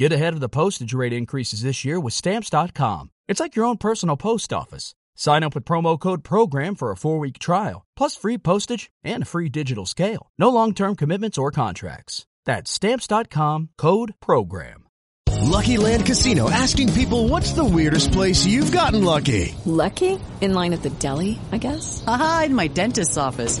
Get ahead of the postage rate increases this year with Stamps.com. It's like your own personal post office. Sign up with promo code PROGRAM for a four week trial, plus free postage and a free digital scale. No long term commitments or contracts. That's Stamps.com code PROGRAM. Lucky Land Casino asking people what's the weirdest place you've gotten lucky? Lucky? In line at the deli, I guess? Aha, in my dentist's office.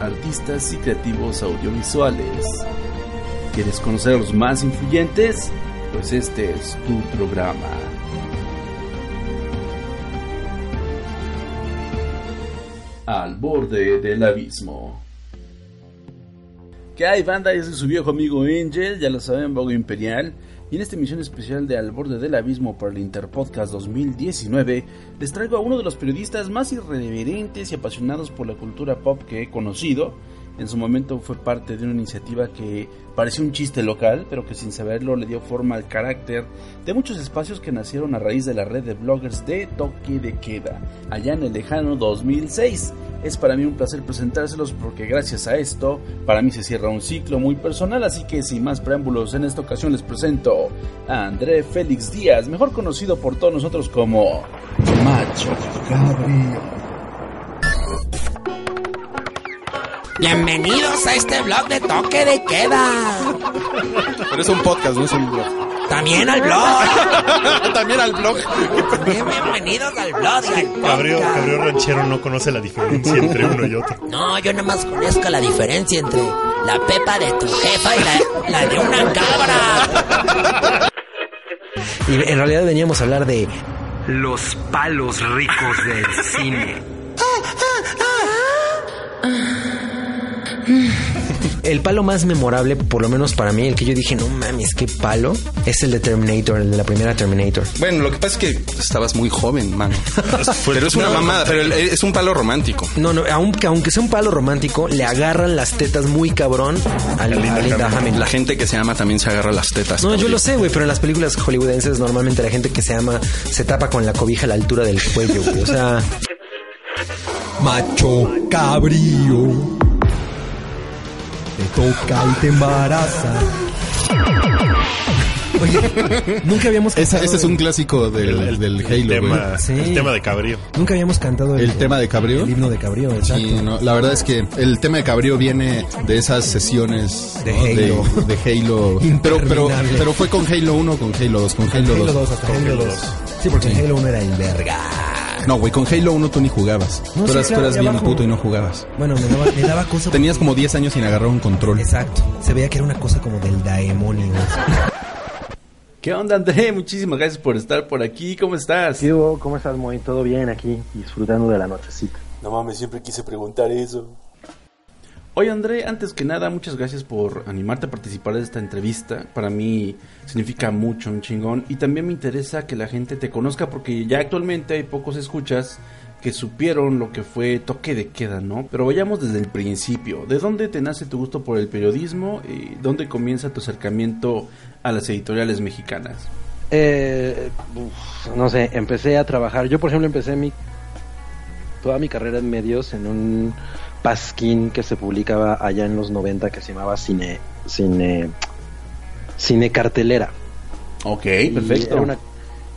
artistas y creativos audiovisuales. ¿Quieres conocer a los más influyentes? Pues este es tu programa. Al borde del abismo. ¿Qué hay, banda? Yo soy su viejo amigo Angel, ya lo saben, Bogo Imperial. Y en esta emisión especial de Al borde del abismo para el Interpodcast 2019, les traigo a uno de los periodistas más irreverentes y apasionados por la cultura pop que he conocido. En su momento fue parte de una iniciativa que parecía un chiste local, pero que sin saberlo le dio forma al carácter de muchos espacios que nacieron a raíz de la red de bloggers de Toque de Queda, allá en el lejano 2006. Es para mí un placer presentárselos porque gracias a esto, para mí se cierra un ciclo muy personal, así que sin más preámbulos, en esta ocasión les presento a André Félix Díaz, mejor conocido por todos nosotros como Macho Gabriel. Bienvenidos a este blog de toque de queda. Pero es un podcast, no es un blog. También al blog. También al blog. Bienvenidos al blog y al podcast. Gabriel Ranchero no conoce la diferencia entre uno y otro. No, yo nomás conozco la diferencia entre la pepa de tu jefa y la, la de una cabra. Y en realidad veníamos a hablar de los palos ricos del cine. el palo más memorable, por lo menos para mí, el que yo dije, no mames, qué palo, es el de Terminator, el de la primera Terminator. Bueno, lo que pasa es que estabas muy joven, mano. pero es una mamada, pero es un palo romántico. No, no, aunque, aunque sea un palo romántico, le agarran las tetas muy cabrón a Linda, a Linda Hamilton. La gente que se ama también se agarra las tetas. No, yo lo sé, güey, pero en las películas hollywoodenses normalmente la gente que se ama se tapa con la cobija a la altura del cuello, güey. O sea... Macho cabrío. Toca y te embaraza. Oye, nunca habíamos cantado. Ese es un clásico del, el, el, del Halo. El tema, sí. el tema de Cabrío. Nunca habíamos cantado el, el tema de Cabrío. El himno de Cabrío, exacto. Sí, no, la verdad es que el tema de Cabrío viene de esas sesiones de ¿no? Halo. De, de Halo. pero, pero, pero fue con Halo 1 o con Halo 2. Con Halo, Halo 2. hasta Halo 2. Sí, porque en Halo 1 era el verga. No, güey, con Halo 1 tú ni jugabas. No, tú eras, sí, claro, tú eras bien abajo. puto y no jugabas. Bueno, me daba, me daba cosa. Tenías como 10 años sin agarrar un control. Exacto. Se veía que era una cosa como del demonio. ¿Qué onda, André? Muchísimas gracias por estar por aquí. ¿Cómo estás? ¿Qué hubo? ¿Cómo estás, Moy? ¿Todo bien aquí? Disfrutando de la nochecita. No mames, siempre quise preguntar eso. Oye, André, antes que nada, muchas gracias por animarte a participar de esta entrevista. Para mí significa mucho, un chingón. Y también me interesa que la gente te conozca porque ya actualmente hay pocos escuchas que supieron lo que fue toque de queda, ¿no? Pero vayamos desde el principio. ¿De dónde te nace tu gusto por el periodismo? ¿Y dónde comienza tu acercamiento a las editoriales mexicanas? Eh, uf, no sé, empecé a trabajar. Yo, por ejemplo, empecé mi toda mi carrera en medios en un pasquín que se publicaba allá en los 90 que se llamaba Cine Cine Cine Cartelera. Ok, Y perfecto. Era una,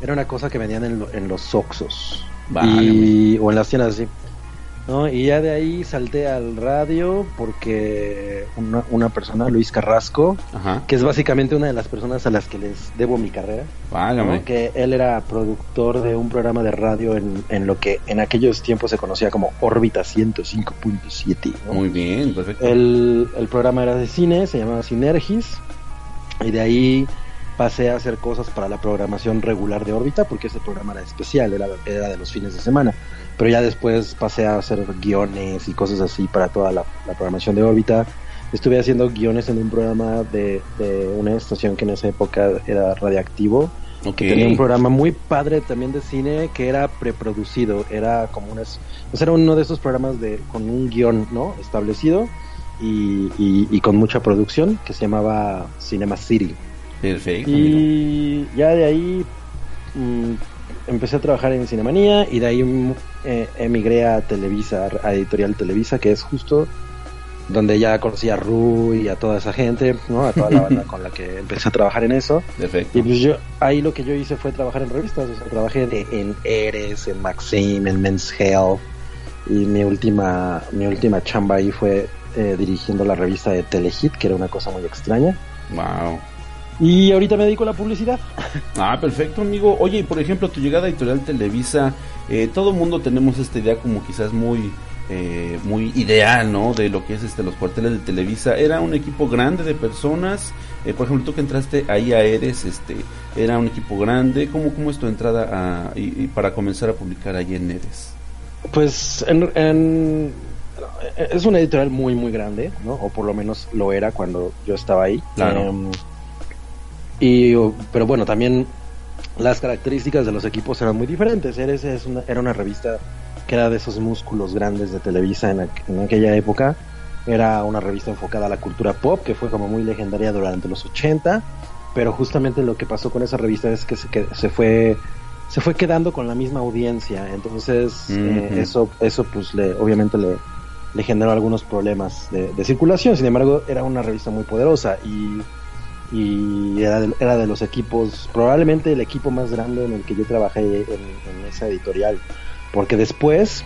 era una cosa que vendían en, en los Oxos. Y, o en las tiendas así. ¿No? Y ya de ahí salté al radio porque una, una persona, Luis Carrasco, Ajá. que es básicamente una de las personas a las que les debo mi carrera. ¿no? que él era productor de un programa de radio en, en lo que en aquellos tiempos se conocía como Órbita 105.7. ¿no? Muy bien, perfecto. El, el programa era de cine, se llamaba Sinergis, y de ahí pasé a hacer cosas para la programación regular de órbita, porque ese programa era especial, era, era de los fines de semana. Pero ya después pasé a hacer guiones y cosas así para toda la, la programación de órbita. Estuve haciendo guiones en un programa de, de una estación que en esa época era radiactivo. Ok. que tenía un programa muy padre también de cine que era preproducido, era como unas, pues era uno de esos programas de con un guion, ¿no? Establecido y, y- y con mucha producción que se llamaba Cinema City. Perfecto. amigo. Y ya de ahí mm, empecé a trabajar en Cinemanía y de ahí eh, emigré a Televisa, a Editorial Televisa, que es justo donde ya conocí a Rui y a toda esa gente, ¿no? A toda la banda con la que empecé a trabajar en eso. Perfecto. Y pues yo, ahí lo que yo hice fue trabajar en revistas, o sea, trabajé de- en Eres, en Maxim, en Men's Health, y mi última, mi última chamba ahí fue eh, dirigiendo la revista de Telehit, que era una cosa muy extraña. Wow. Y ahorita me dedico a la publicidad. Ah, perfecto, amigo. Oye, y por ejemplo, tu llegada a Editorial Televisa, eh, todo mundo tenemos esta idea como quizás muy eh, muy ideal, ¿no? De lo que es este los cuarteles de Televisa. Era un equipo grande de personas. Eh, por ejemplo, tú que entraste ahí a Eres, este, era un equipo grande. ¿Cómo, cómo es tu entrada a, y, y para comenzar a publicar ahí en Eres? Pues en, en- es una editorial muy muy grande, ¿no? O por lo menos lo era cuando yo estaba ahí. Claro. Em, y pero bueno, también las características de los equipos eran muy diferentes. Eres es una, era una revista que era de esos músculos grandes de Televisa en, aqu- en aquella época. Era una revista enfocada a la cultura pop, que fue como muy legendaria durante los 80, pero justamente lo que pasó con esa revista es que se, que se fue se fue quedando con la misma audiencia, entonces eh, eso eso pues le obviamente le, le generó algunos problemas de, de circulación. Sin embargo, era una revista muy poderosa y y era de, era de los equipos, probablemente el equipo más grande en el que yo trabajé en, en esa editorial, porque después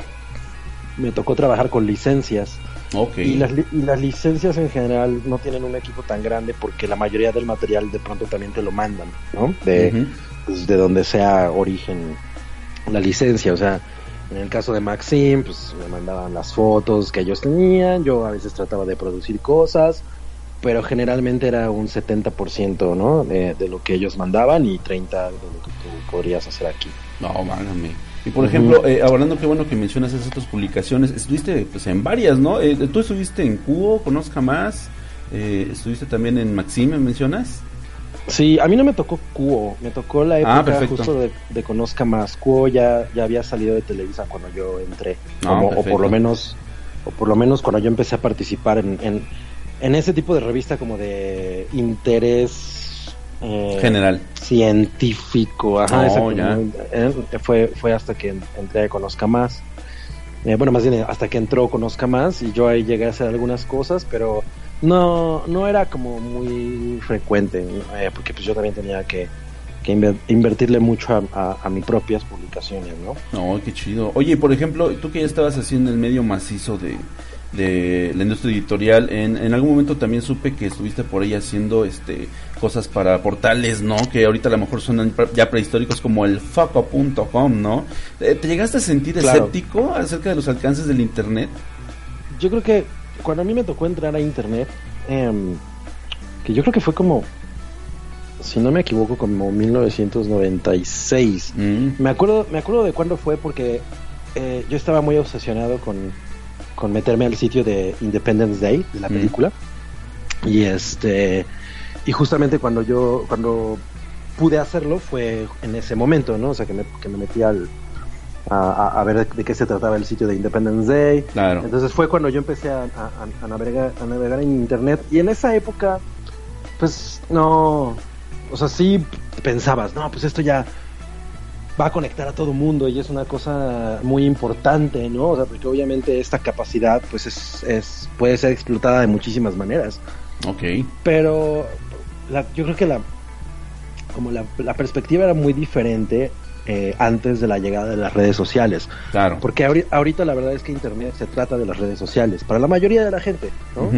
me tocó trabajar con licencias. Y las, y las licencias en general no tienen un equipo tan grande porque la mayoría del material de pronto también te lo mandan, ¿no? De, pues, de donde sea origen la licencia, o sea, en el caso de Maxim, pues me mandaban las fotos que ellos tenían, yo a veces trataba de producir cosas, pero generalmente era un 70%, ¿no? De, de lo que ellos mandaban y 30% de lo que tú podrías hacer aquí. No, válgame. Y por ejemplo, eh, hablando qué bueno que mencionas esas otras publicaciones, estuviste pues en varias, ¿no? Eh, tú estuviste en Cubo, Conozca Más, eh, estuviste también en Maxime, ¿mencionas? Sí, a mí no me tocó Cuo, me tocó la Ah, época justo de, de Conozca Más. Cuo ya, ya había salido de Televisa cuando yo entré, como- o por lo menos o por lo menos cuando yo empecé a participar en, en, en ese tipo de revista como de interés eh, General. científico, ajá, Oh. Eh, fue, fue hasta que entré a Conozca Más. Eh, bueno, más bien hasta que entró Conozca Más y yo ahí llegué a hacer algunas cosas, pero no, no era como muy frecuente. Eh, porque pues yo también tenía que, que inver- invertirle mucho a, a, a mis propias publicaciones, ¿no? No, qué chido. Oye, por ejemplo, tú que ya estabas haciendo el medio macizo de, de la industria editorial, en, en algún momento también supe que estuviste por ahí haciendo este cosas para portales, ¿no? Que ahorita a lo mejor pre- ya prehistóricos como el foco.com, ¿no? Eh, ¿Te llegaste a sentir Claro. escéptico acerca de los alcances del internet? Yo creo que cuando a mí me tocó entrar a internet, em, que yo creo que fue como, si no me equivoco, como 1996. Me acuerdo, me acuerdo de cuándo fue porque eh, yo estaba muy obsesionado con, con meterme al sitio de Independence Day de la Mm. película y este y justamente cuando yo cuando pude hacerlo fue en ese momento, ¿no? O sea que me, que me metí al a, ver de, de qué se trataba el sitio de Independence Day. Claro. Entonces fue cuando yo empecé a, a- a navegar, a navegar en internet y en esa época, pues no, o sea, sí pensabas, no, pues esto ya va a conectar a todo mundo y es una cosa muy importante, ¿no? O sea, porque obviamente esta capacidad, pues es, es puede ser explotada de muchísimas maneras. Ok. Pero la- yo creo que la como la, la perspectiva era muy diferente eh, antes de la llegada de las redes sociales. Claro. Porque ahori- ahorita la verdad es que Internet se trata de las redes sociales, para la mayoría de la gente, ¿no?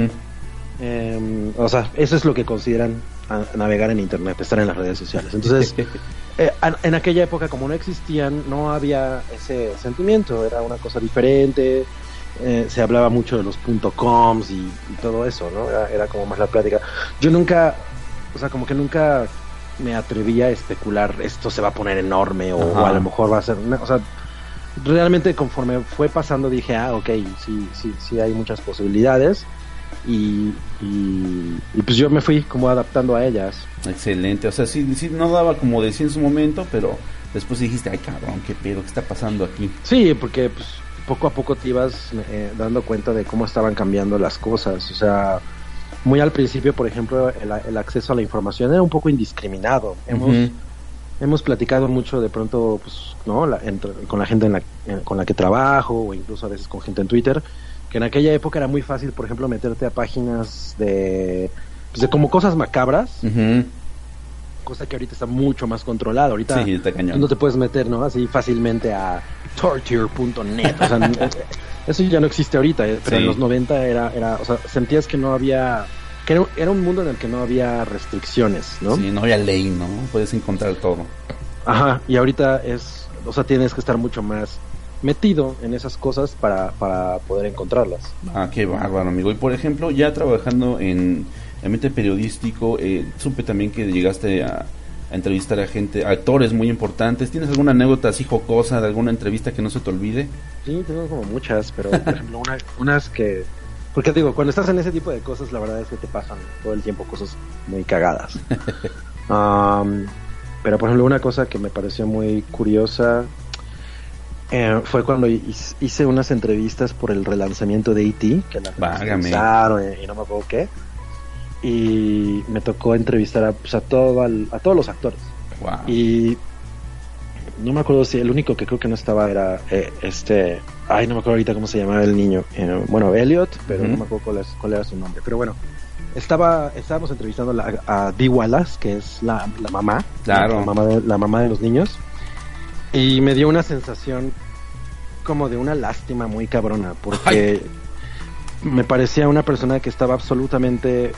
Eh, o sea, eso es lo que consideran a- navegar en Internet, estar en las redes sociales. Entonces, eh, en aquella época, como no existían, no había ese sentimiento, era una cosa diferente. eh, se hablaba mucho de los .coms y, y todo eso, ¿no? Era, era como más la plática. Yo nunca, o sea, como que nunca me atrevía a especular esto se va a poner enorme o a lo mejor va a ser, una- o sea, realmente conforme fue pasando dije, ah, ok, sí, sí, sí hay muchas posibilidades y, y, y pues yo me fui como adaptando a ellas. Excelente, o sea, sí, sí, no daba como decía en su momento, pero después dijiste, ay cabrón, qué pedo, qué está pasando aquí. Sí, porque pues, poco a poco te ibas eh, dando cuenta de cómo estaban cambiando las cosas. O sea, muy al principio, por ejemplo, el, el acceso a la información era un poco indiscriminado. Hemos, hemos platicado mucho de pronto, pues, ¿no? La- entre- con la gente en la, en- con la que trabajo o incluso a veces con gente en Twitter, que en aquella época era muy fácil, por ejemplo, meterte a páginas de, pues, de como cosas macabras. Cosa que ahorita está mucho más controlada. Ahorita Sí, no te puedes meter, ¿no? Así fácilmente a torture.net. O sea, n- eso ya no existe ahorita, eh, pero Sí. en los 90 era, era, o sea, sentías que no había, que era, era un mundo en el que no había restricciones, ¿no? Sí, no había ley, ¿no? Puedes encontrar todo. Ajá, y ahorita es, o sea, tienes que estar mucho más metido en esas cosas para, para poder encontrarlas. Ah, qué bárbaro, amigo. Y por ejemplo, ya trabajando en ambiente periodístico, eh, supe también que llegaste a, a entrevistar a gente, a actores muy importantes. ¿Tienes alguna anécdota así jocosa de alguna entrevista que no se te olvide? Sí, tengo como muchas, pero por ejemplo, una- unas que... Porque digo, cuando estás en ese tipo de cosas, la verdad es que te pasan todo el tiempo cosas muy cagadas. Pero por ejemplo, una cosa que me pareció muy curiosa eh, fue cuando hice unas entrevistas por el relanzamiento de E.T., que la y, y no me acuerdo qué. Y me tocó entrevistar a, pues, a, todo al- a todos los actores. Wow. Y no me acuerdo si el único que creo que no estaba era eh, este. Ay, no me acuerdo ahorita cómo se llamaba el niño. Eh, bueno, Elliot, pero Ujú. no me acuerdo cuál, es- cuál era su nombre. Pero bueno, estaba estábamos entrevistando a, a Dee Wallace, que es la, la mamá. Claro. La mamá, de, la mamá de los niños. Y me dio una sensación como de una lástima muy cabrona, porque me parecía una persona que estaba absolutamente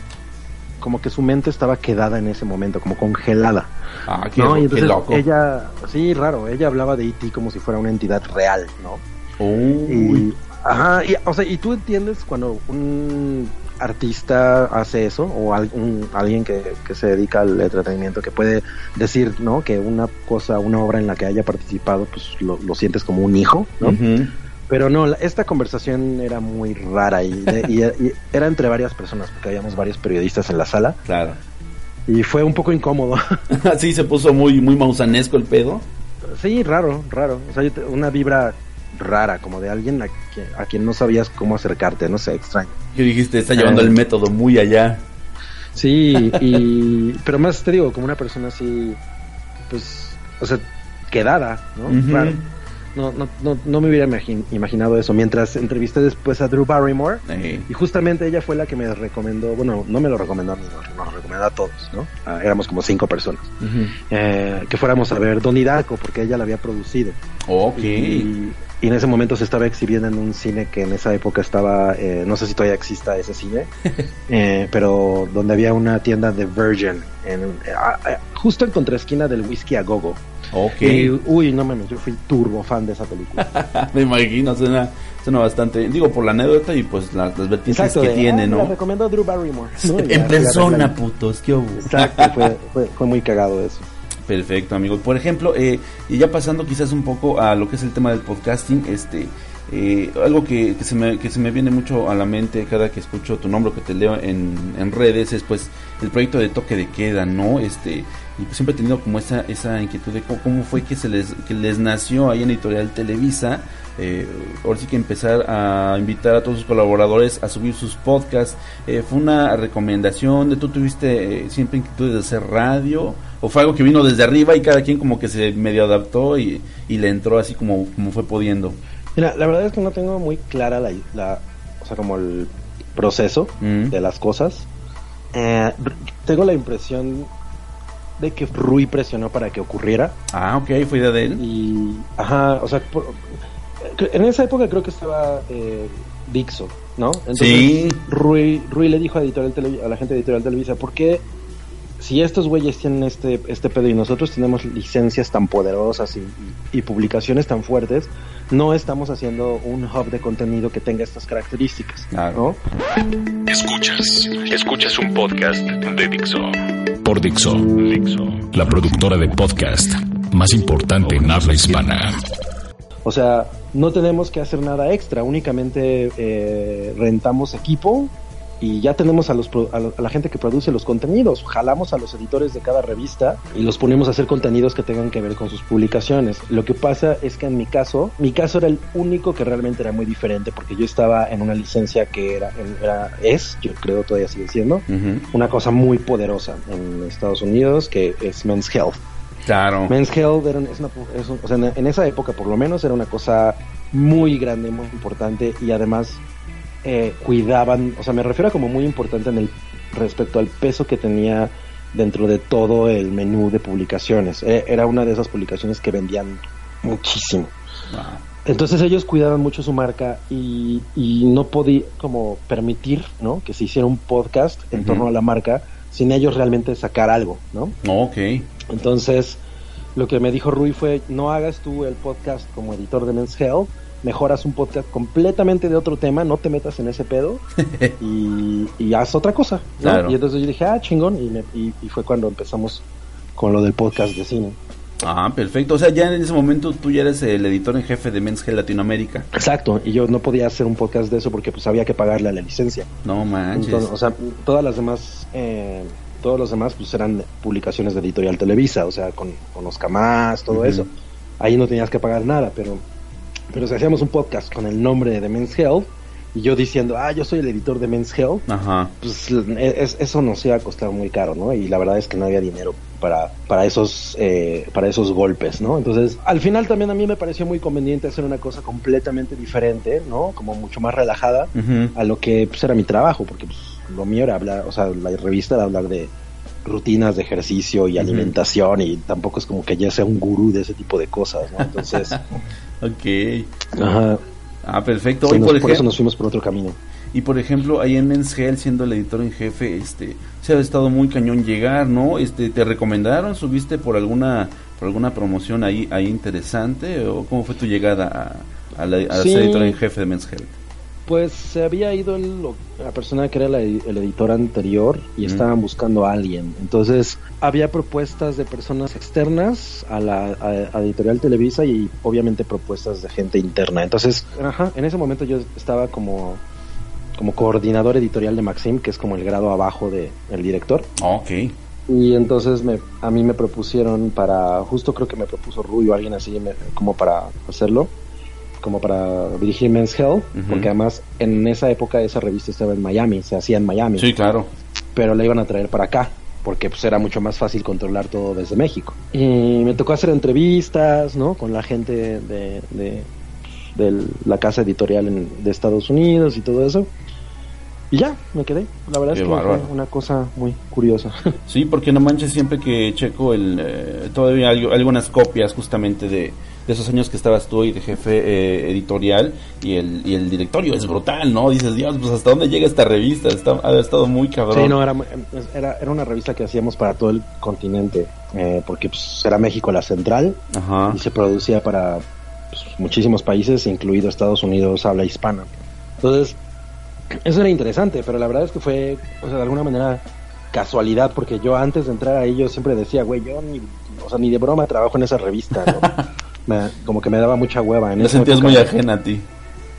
como que su mente estaba quedada en ese momento, como congelada. Ah, qué, ¿no? Y qué entonces loco. ella, sí, raro, ella hablaba de E.T. como si fuera una entidad real, ¿no? Uy. Y, ajá, y, o sea, y tú entiendes cuando un artista hace eso, o alguien que, que se dedica al entretenimiento, que puede decir, ¿no? Que una cosa, una obra en la que haya participado, pues lo, lo sientes como un hijo, ¿no? Pero no, la- esta conversación era muy rara y, de- y- y era entre varias personas, porque habíamos varios periodistas en la sala. Claro. Y fue un poco incómodo. Así se puso muy, muy mausanesco el pedo. Sí, raro, raro. O sea, una vibra rara, como de alguien a, quien- a quien no sabías cómo acercarte, no sé, extraño. Que dijiste, está llevando Eh. el método muy allá. Sí, y, pero más te digo, como una persona así, pues, o sea, quedada, ¿no? Raro. No, no, no, no me hubiera imagi- imaginado eso. Mientras entrevisté después a Drew Barrymore, Eh, y justamente ella fue la que me recomendó, bueno, no me lo recomendó a mí, nos, recomendó a todos, ¿no? Ah, éramos como cinco personas. Eh, que fuéramos a ver Donnie Darko, porque ella la había producido. Ok. Y, y en ese momento se estaba exhibiendo en un cine que en esa época estaba, eh, no sé si todavía exista ese cine, eh, pero donde había una tienda de Virgin, en, eh, ah, ah, justo en contraesquina del Whisky a Gogo. Ok. Y, uy, no mames, yo fui turbo fan de esa película. Me imagino, suena, suena bastante. Digo, por la anécdota y pues la- las vertientes que de, tiene, ah, ¿no? la recomendó Drew Barrymore. ¿no? En ya persona, putos, qué hubo. Exacto, fue, fue, fue muy cagado eso. Perfecto, amigo. Por ejemplo, eh, y ya pasando quizás un poco a lo que es el tema del podcasting, este, eh, algo que, que se me, que se me viene mucho a la mente cada que escucho tu nombre, que te leo en, en redes, es pues el proyecto de toque de queda, ¿no? Este, y pues siempre he tenido como esa, esa inquietud de cómo, cómo fue que se les, que les nació ahí en Editorial Televisa, eh, ahora sí que empezar a invitar a todos sus colaboradores a subir sus podcasts, eh, fue una recomendación de tú tuviste eh, siempre inquietud de hacer radio, o fue algo que vino desde arriba y cada quien como que se medio adaptó y, y le entró así como, como fue pudiendo. Mira, la verdad es que no tengo muy clara la, la o sea, como el proceso Mm. de las cosas. Tengo la impresión de que Rui presionó para que ocurriera. Ah, ok, fue idea de él. Y, ajá, o sea, por- en esa época creo que estaba eh, Dixo, ¿no? Entonces, Sí. Rui, Rui le dijo a, Editorial Televi- a la gente de Editorial Televisa, ¿por qué si estos güeyes tienen este, este pedo y nosotros tenemos licencias tan poderosas y, y- y publicaciones tan fuertes, no estamos haciendo un hub de contenido que tenga estas características, ¿no? Escuchas, escuchas un podcast de Dixo. Por Dixo, la productora de podcast más importante en habla hispana. O sea, no tenemos que hacer nada extra, únicamente eh, rentamos equipo y ya tenemos a, los, a, la gente que produce los contenidos. Jalamos a los editores de cada revista y los ponemos a hacer contenidos que tengan que ver con sus publicaciones. Lo que pasa es que en mi caso, mi caso era el único que realmente era muy diferente porque yo estaba en una licencia que era, era es, yo creo todavía sigue siendo, una cosa muy poderosa en Estados Unidos que es Men's Health. Claro. Men's Health era, es una- es un- o sea, en esa época por lo menos era una cosa muy grande, muy importante y además eh, cuidaban, o sea, me refiero a como muy importante en el respecto al peso que tenía dentro de todo el menú de publicaciones. Eh, era una de esas publicaciones que vendían muchísimo. Entonces ellos cuidaban mucho su marca y, y no podía como permitir, ¿no? Que se hiciera un podcast en torno a la marca sin ellos realmente sacar algo, ¿no? Ok. Entonces, lo que me dijo Rui fue, no hagas tú el podcast como editor de Men's Health, mejoras un podcast completamente de otro tema, no te metas en ese pedo y, y haz otra cosa. ¿no? Claro. Y entonces yo dije, ah, chingón, y, me- y- y fue cuando empezamos con lo del podcast de cine. Ah, perfecto. O sea, ya en ese momento tú ya eres el editor en jefe de Men's Health Latinoamérica. Exacto, y yo no podía hacer un podcast de eso porque pues había que pagarle a la licencia. No manches. Entonces, o sea, todas las demás, eh, todos los demás pues eran publicaciones de Editorial Televisa, o sea, con, con Oscar Más, todo eso. Ahí no tenías que pagar nada, pero, pero si hacíamos un podcast con el nombre de Men's Health y yo diciendo, ah, yo soy el editor de Men's Health, Ajá. pues es- eso nos iba a costar muy caro, ¿no? Y la verdad es que no había dinero para, para esos eh, para esos golpes, ¿no? Entonces, al final también a mí me pareció muy conveniente hacer una cosa completamente diferente, ¿no? Como mucho más relajada a lo que pues, era mi trabajo, porque pues, lo mío era hablar, o sea, la revista era hablar de rutinas de ejercicio y alimentación y tampoco es como que ya sea un gurú de ese tipo de cosas, ¿no? Entonces, Ok. ajá. Ah, perfecto. Sí, Y nos- por, por eso nos fuimos por otro camino. y por ejemplo, ahí en Men's Health, siendo el editor en jefe, este, se ha estado muy cañón llegar, ¿no? Este, ¿te recomendaron? ¿Subiste por alguna por alguna promoción ahí ahí interesante? ¿O cómo fue tu llegada a, a, la, a Sí. ser editor en jefe de Men's Health? Pues se había ido el- la persona que era la- el editor anterior y estaban buscando a alguien. Entonces había propuestas de personas externas a la a- a editorial Televisa y obviamente propuestas de gente interna. Entonces, ajá, en ese momento yo estaba como como coordinador editorial de Maxim, que es como el grado abajo de el director. Ok. Y entonces me, a mí me propusieron para, justo creo que me propuso Rui o alguien así, me- como para hacerlo, como para dirigir Men's Health, porque además en esa época esa revista estaba en Miami, se hacía en Miami. Sí, claro. Pero la iban a traer para acá, porque pues era mucho más fácil controlar todo desde México. Y me tocó hacer entrevistas, ¿no? Con la gente de, de, de la casa editorial en- de Estados Unidos y todo eso. Y ya, me quedé. La verdad Qué es que bárbaro. fue una cosa muy curiosa. Sí, porque no manches siempre que checo el eh, todavía hay algunas copias justamente de, de esos años que estabas tú y de jefe eh, editorial y el, y el directorio es brutal, ¿no? Dices, Dios, pues hasta dónde llega esta revista, Está, ha estado muy cabrón. Sí, no, era, era, era una revista que hacíamos para todo el continente, eh, porque pues, era México la central Ajá. y se producía para pues, muchísimos países, incluido Estados Unidos, habla hispana. Entonces, eso era interesante, pero la verdad es que fue, o sea, de alguna manera casualidad, porque yo antes de entrar ahí yo siempre decía, güey, yo ni, o sea, ni de broma trabajo en esa revista, ¿no? Me- como que me daba mucha hueva. En esa sentías época- muy ajena a ti.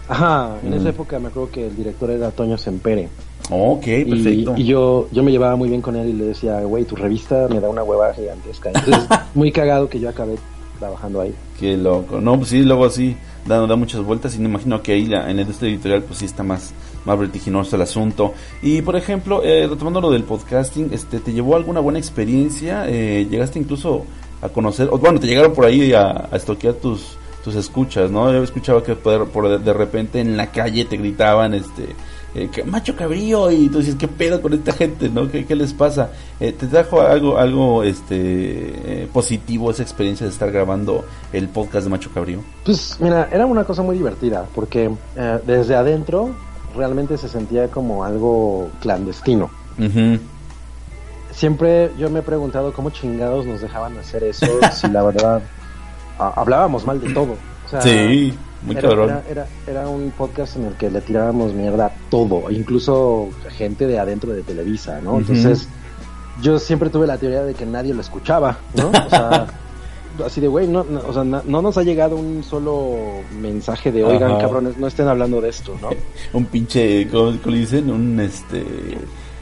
Ajá, en Mm. esa época me acuerdo que el director era Toño Sempere. Ok, Y- perfecto. Y, yo, yo me llevaba muy bien con él y le decía, güey, tu revista me da una hueva gigantesca. Entonces, muy cagado que yo acabé trabajando ahí. Qué loco. No, pues sí, luego así da, da muchas vueltas y me imagino que ahí la, en la industria editorial pues sí está más, más vertiginoso el asunto. Y por ejemplo, eh, retomando lo del podcasting, este, ¿te llevó alguna buena experiencia? Eh, ¿Llegaste incluso a conocer, o bueno, te llegaron por ahí a, a estoquear tus, tus escuchas, ¿no? Yo escuchaba que por, por de, repente en la calle te gritaban, este, eh, que macho cabrío y tú dices, ¿qué pedo con esta gente, no? ¿Qué, qué les pasa? Eh, ¿Te trajo algo, algo este eh, positivo esa experiencia de estar grabando el podcast de Macho Cabrío? Pues mira, era una cosa muy divertida porque eh, desde adentro realmente se sentía como algo clandestino. Siempre yo me he preguntado cómo chingados nos dejaban hacer eso si la verdad hablábamos mal de todo. O sea, Sí, muy era, cabrón. Era, era- era un podcast en el que le tirábamos mierda a todo, incluso gente de adentro de Televisa, ¿no? Entonces, yo siempre tuve la teoría de que nadie lo escuchaba, ¿no? O sea, así de, güey, no, no, o sea, no nos ha llegado un solo mensaje de, oigan, Ajá. cabrones, no estén hablando de esto, ¿no? un pinche, ¿cómo, cómo le dicen? Un este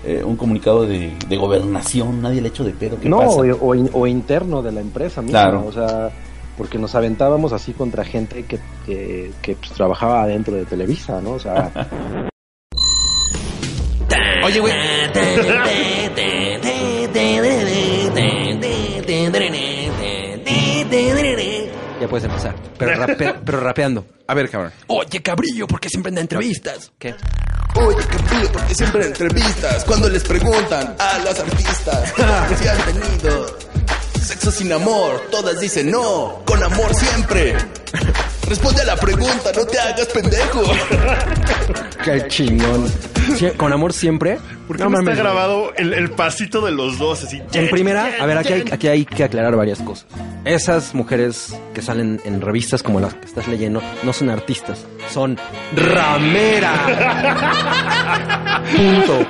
eh, un comunicado de, de gobernación, nadie le ha hecho de pedo. ¿Qué no, pasa? o, o in- o interno de la empresa misma, Claro. o sea, porque nos aventábamos así contra gente que, que, que, pues, trabajaba adentro de Televisa, ¿no? O sea, Oye, güey. Ya puedes empezar. Pero, rape- pero rapeando. A ver, cabrón. Oye, cabrillo, ¿por qué siempre en entrevistas? ¿Qué? Oye, Cabrillo, porque siempre en entrevistas, cuando les preguntan a las artistas si han tenido sexo sin amor, todas dicen no, con amor siempre. Responde a la pregunta, no te hagas pendejo. Qué chingón. Sí, con amor siempre. ¿Por qué no, está grabado el, el pasito de los dos así? En primera, a ver, aquí hay, aquí hay que aclarar varias cosas. Esas mujeres que salen en revistas como las que estás leyendo no son artistas, son rameras. Punto.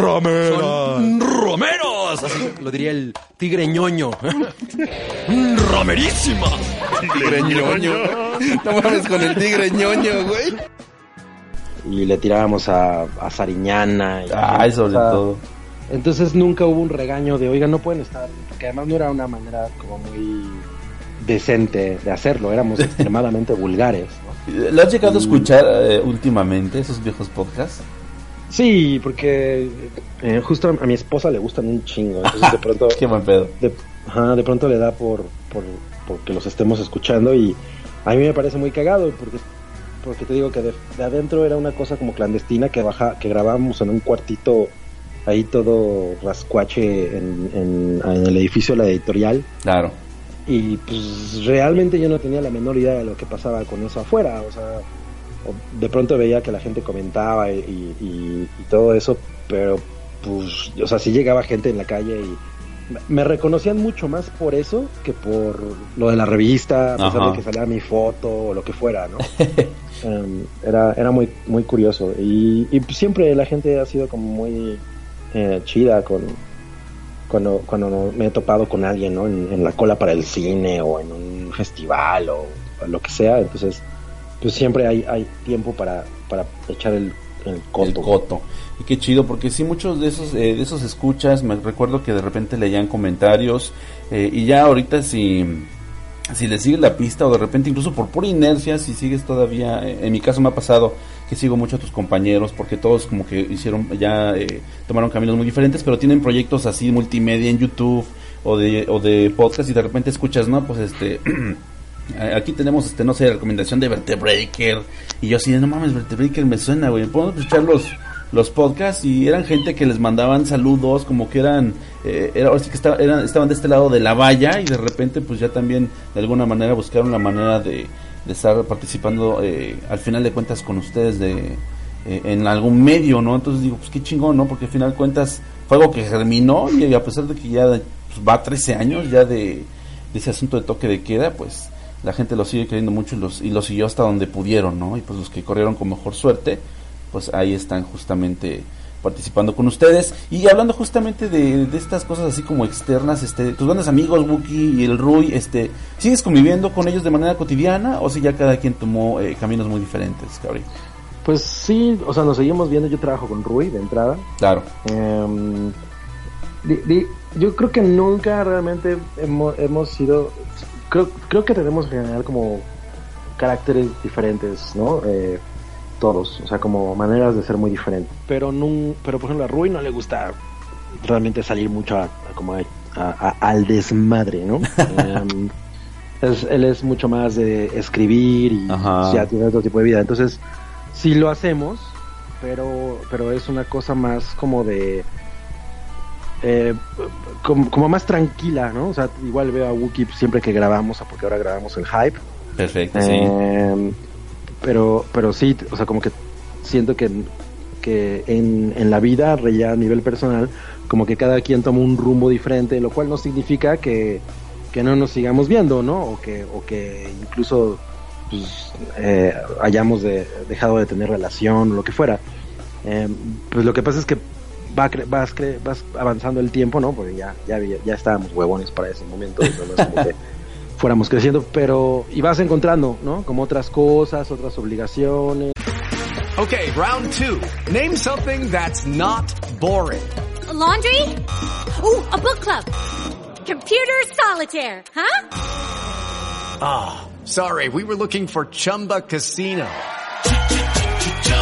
Ramera. Son Así lo diría el tigre ñoño. Ramerísima. Tigre ñoño. No mames con el tigre ñoño, güey. y le tirábamos a, a Sariñana. Y, Ay, sobre todo. Entonces nunca hubo un regaño de, oiga, no pueden estar, porque además no era una manera como muy decente de hacerlo, éramos extremadamente vulgares. ¿no? ¿Lo has llegado a escuchar eh, últimamente, esos viejos podcasts? Sí, porque eh, justo a mi esposa le gustan un chingo, entonces de pronto... Qué buen pedo. De, ajá, de pronto le da por, por, por que los estemos escuchando y a mí me parece muy cagado porque porque te digo que de, de adentro era una cosa como clandestina que baja que grabábamos en un cuartito ahí todo rascuache en, en, en el edificio de la editorial Claro. y pues realmente yo no tenía la menor idea de lo que pasaba con eso afuera, o sea, de pronto veía que la gente comentaba y, y- y- y todo eso, pero pues, o sea, sí llegaba gente en la calle y me- reconocían mucho más por eso que por lo de la revista, a pesar de que salía mi foto o lo que fuera, ¿no? Em, era, era muy, muy curioso y, y siempre la gente ha sido como muy eh, chida con, cuando, cuando me he topado con alguien, ¿no? En, en la cola para el cine o en un festival o lo que sea. Entonces, pues siempre hay, hay tiempo para, para echar el, el coto. El coto. Y qué chido, porque sí, muchos de esos, eh, de esos escuchas, me recuerdo que de repente leían comentarios, eh, y ya ahorita si, si le sigues la pista, o de repente incluso por pura inercia, si sigues todavía, eh, en mi caso me ha pasado que sigo mucho a tus compañeros, porque todos como que hicieron, ya eh, tomaron caminos muy diferentes, pero tienen proyectos así multimedia en YouTube, o de, o de podcast, y de repente escuchas, ¿no? Pues este... Aquí tenemos, este, no sé, recomendación de Vertebreaker. Y yo así, no mames, Vertebreaker me suena, güey. Podemos escuchar los, los podcasts y eran gente que les mandaban saludos, como que eran, eh, era, ahora que estaba- estaban de este lado de la valla y de repente pues ya también de alguna manera buscaron la manera de, de estar participando eh, al final de cuentas con ustedes de eh, en algún medio, ¿no? Entonces digo, pues qué chingón, ¿no? Porque al final de cuentas fue algo que germinó y a pesar de que ya pues, va 13 años ya de ese asunto de toque de queda, pues la gente lo sigue queriendo mucho y, los, y lo siguió hasta donde pudieron, ¿no? Y pues los que corrieron con mejor suerte, pues ahí están justamente participando con ustedes y hablando justamente de, de estas cosas así como externas, este, tus grandes amigos Wookie y el Rui, este, ¿sigues conviviendo con ellos de manera cotidiana o si ya cada quien tomó eh, caminos muy diferentes, cabrón? Pues sí, o sea, nos seguimos viendo. Yo trabajo con Rui de entrada. Claro. Em, di- di- yo creo que nunca realmente hemos, hemos sido. Creo, creo que tenemos en general como caracteres diferentes, ¿no? Eh, todos, o sea, como maneras de ser muy diferentes. Pero, nun- pero por ejemplo, a Rui no le gusta realmente salir mucho a, a como a- a- a- al desmadre, ¿no? Em, es- él es mucho más de escribir y Ajá. ya tiene otro tipo de vida. Entonces, si lo hacemos, pero, pero es una cosa más como de... eh, como, como más tranquila, ¿no? O sea, igual veo a Wookiee siempre que grabamos, porque ahora grabamos el hype. Perfecto, sí. Eh, pero, pero sí, o sea, como que siento que, que en, en la vida, ya a nivel personal, como que cada quien toma un rumbo diferente, lo cual no significa que, que no nos sigamos viendo, ¿no? O que, o que incluso pues, eh, hayamos de- dejado de tener relación, o lo que fuera. Eh, pues lo que pasa es que va cre- vas, cre- vas avanzando el tiempo, ¿no? Porque ya, ya, ya estábamos huevones para ese momento, no es como que fuéramos creciendo, pero y vas encontrando, ¿no? Como otras cosas, otras obligaciones. Okay, round two. Name something that's not boring. laundry? Ooh, a book club. Computer solitaire, huh? Ah, sorry, we were looking for Chumba Casino.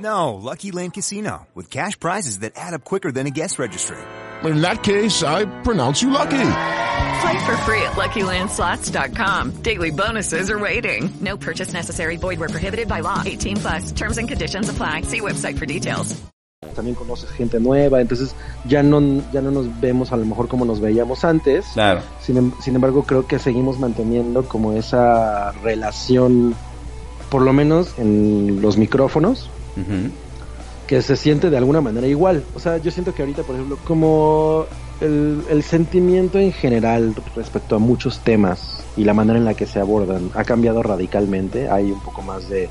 No, Lucky Land Casino, with cash prizes that add up quicker than a guest registry. In that case, I pronounce you lucky. Play for free at LuckyLandSlots.com. Daily bonuses are waiting. No purchase necessary. Void where prohibited by law. 18 plus. Terms and conditions apply. See website for details. También conoces gente nueva, entonces ya no ya no nos vemos a lo mejor como nos veíamos antes. Claro. Sin, em- sin embargo, creo que seguimos manteniendo como esa relación, por lo menos en los micrófonos, que se siente de alguna manera igual. O sea, yo siento que ahorita, por ejemplo, como el, el sentimiento en general respecto a muchos temas y la manera en la que se abordan ha cambiado radicalmente. Hay un poco más de,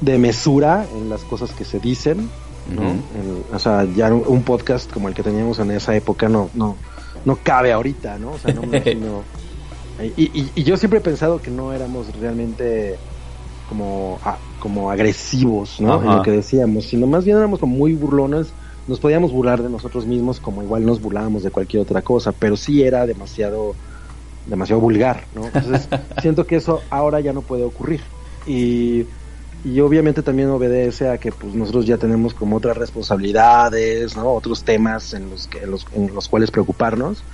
de mesura en las cosas que se dicen. ¿no? O sea, ya un- un podcast como el que teníamos en esa época no, no, no cabe ahorita, ¿no? O sea, no me imagino. Y, y- y yo siempre he pensado que no éramos realmente como, a- como agresivos, ¿no? En lo que decíamos, sino más bien éramos como muy burlones. Nos podíamos burlar de nosotros mismos como igual nos burlábamos de cualquier otra cosa, pero sí era demasiado, demasiado vulgar, ¿no? Entonces siento que eso ahora ya no puede ocurrir. Y, y obviamente también obedece a que pues nosotros ya tenemos como otras responsabilidades, ¿no? Otros temas en los, que, en los, en los cuales preocuparnos.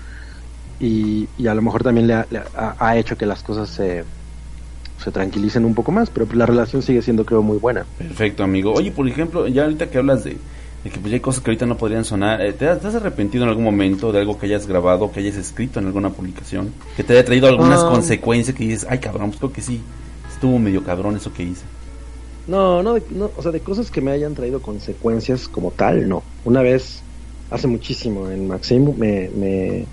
Y, y a lo mejor también le ha, le ha- ha hecho que las cosas se, se tranquilicen un poco más, pero pues la relación sigue siendo creo muy buena. Perfecto, amigo. Oye, por ejemplo, ya ahorita que hablas de, de que pues ya hay cosas que ahorita no podrían sonar, eh, ¿te, has, te has arrepentido en algún momento de algo que hayas grabado, que hayas escrito en alguna publicación? Que te haya traído algunas Ah. consecuencias que dices, ay cabrón, pues creo que sí, estuvo medio cabrón eso que hice. No, no, de- no, o sea, de cosas que me hayan traído consecuencias como tal, no. Una vez, hace muchísimo, en Maxim, me, me,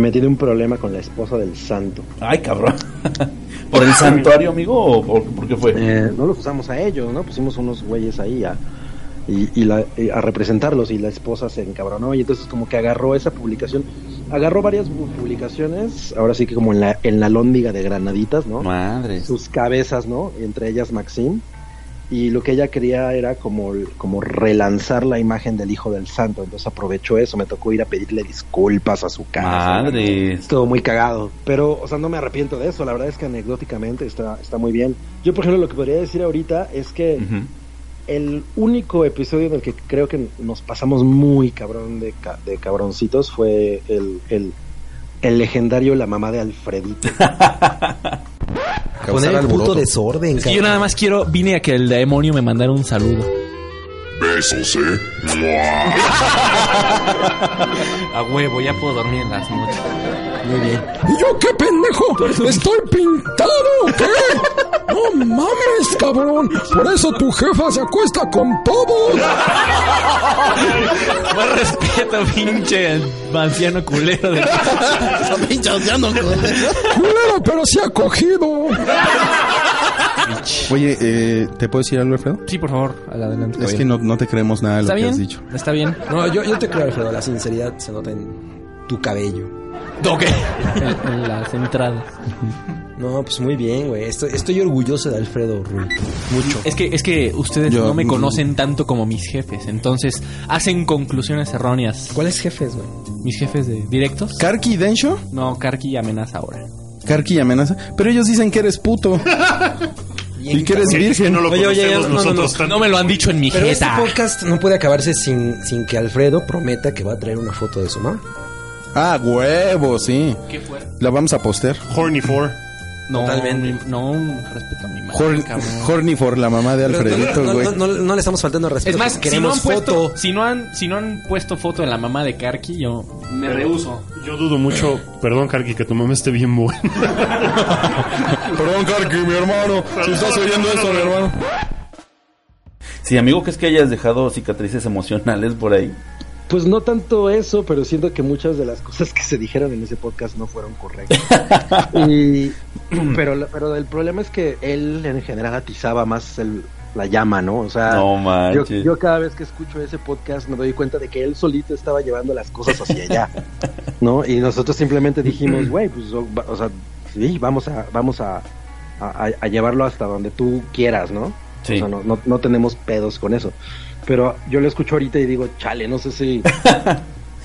me metí de un problema con la esposa del santo. Ay cabrón. ¿Por el santuario, amigo, o por, por qué fue? Eh, no los usamos a ellos, ¿no? Pusimos unos güeyes ahí a, y, y la- y a representarlos y la esposa se encabronó y entonces como que agarró esa publicación, agarró varias pu- publicaciones, ahora sí que como en la, en la lóndiga de granaditas, ¿no? Madre. Sus cabezas, ¿no? Entre ellas Maxim. Y lo que ella quería era como, como relanzar la imagen del hijo del santo. Entonces aprovechó eso, me tocó ir a pedirle disculpas a su casa. Madre. Estuvo muy cagado. Pero, o sea, no me arrepiento de eso. La verdad es que anecdóticamente está, está muy bien. Yo, por ejemplo, lo que podría decir ahorita es que el único episodio en el que creo que nos pasamos muy cabrón de, ca- de cabroncitos fue el, el, el legendario La mamá de Alfredito. Poner el puto desorden, Es que yo nada más quiero, vine a que el demonio me mandara un saludo. Besos, ¿eh? A huevo, ya puedo dormir en las noches. Muy bien. ¿Y yo qué pendejo? ¿Estoy pintado qué? No mames, cabrón. Por eso tu jefa se acuesta con todos. Más respeto, pinche anciano culero de pinche anciano Culero, pero sí ha cogido. Oye, eh, ¿te puedo decir algo, Alfredo? Sí, por favor, adelante. Es que no, no te creemos nada de lo ¿Está que bien? has dicho. Está bien. No, yo, yo te creo, Alfredo. La sinceridad se nota en, tu cabello. Ok. En, en las entradas. No, pues muy bien, güey. Estoy, estoy orgulloso de Alfredo Ruiz. Mucho. Es que, es que ustedes Yo- no me conocen tanto como mis jefes, entonces hacen conclusiones erróneas. ¿Cuáles jefes, güey? Mis jefes de directos. ¿Karki y Densho? No, Karki y amenaza ahora. Karki y amenaza. Pero ellos dicen que eres puto. y que eres virgen. Oye, oye, no, no, no. No me lo han dicho en mi Pero este jeta. podcast no puede acabarse sin, sin que Alfredo prometa que va a traer una foto de su mamá. Ah, huevo, sí. ¿Qué fue? La vamos a postear. Horny for. No, Totalmente. mi- no, respeto a mi madre. Horny, cabrón. horny for la mamá de Alfredito, no, no, güey. no, no, no le estamos faltando al respeto. Es más, porque si no, queremos han puesto, foto. si, no han, si no han puesto foto de la mamá de Karki, yo me rehuso. Yo dudo mucho, perdón, Karki, que tu mamá esté bien buena. Perdón, Karki, mi hermano. Si estás oyendo eso, mi hermano. Sí, amigo, que es que hayas dejado cicatrices emocionales por ahí. Pues no tanto eso, pero siento que muchas de las cosas que se dijeron en ese podcast no fueron correctas. y, pero, pero el problema es que él en general atizaba más el- la llama, ¿no? O sea, No yo, cada vez que escucho ese podcast me doy cuenta de que él solito estaba llevando las cosas hacia allá, ¿no? Y nosotros simplemente dijimos, güey, pues, o, sea, sí, vamos a, vamos a, a, a llevarlo hasta donde tú quieras, ¿no? Sí. O sea, no, no, no tenemos pedos con eso. Pero yo lo escucho ahorita y digo, chale, no sé si...